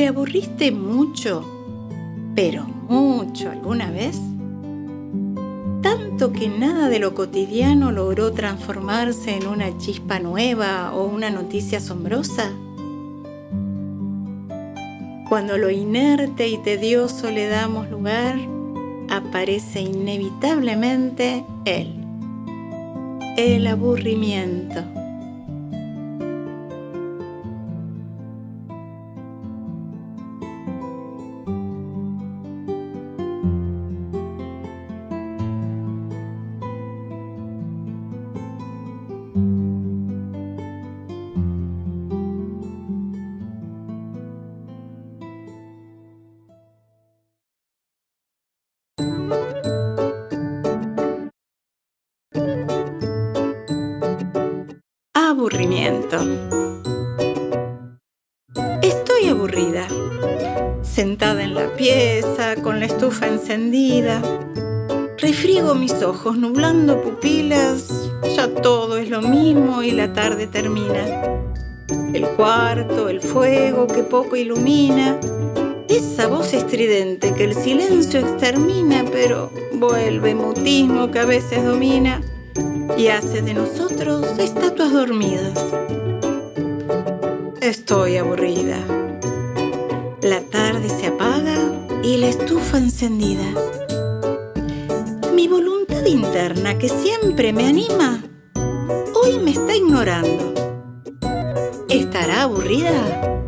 ¿Te aburriste mucho, pero mucho alguna vez? Tanto que nada de lo cotidiano logró transformarse en una chispa nueva o una noticia asombrosa. Cuando lo inerte y tedioso le damos lugar, aparece inevitablemente él, el aburrimiento. Aburrimiento. Estoy aburrida, sentada en la pieza, con la estufa encendida. Refriego mis ojos, nublando pupilas, ya todo es lo mismo y la tarde termina. El cuarto, el fuego que poco ilumina, esa voz estridente que el silencio extermina, pero vuelve mutismo que a veces domina y hace de nosotros estatuas dormidas. Estoy aburrida. La tarde se apaga y la estufa encendida. Mi voluntad interna que siempre me anima, hoy me está ignorando. ¿Estará aburrida?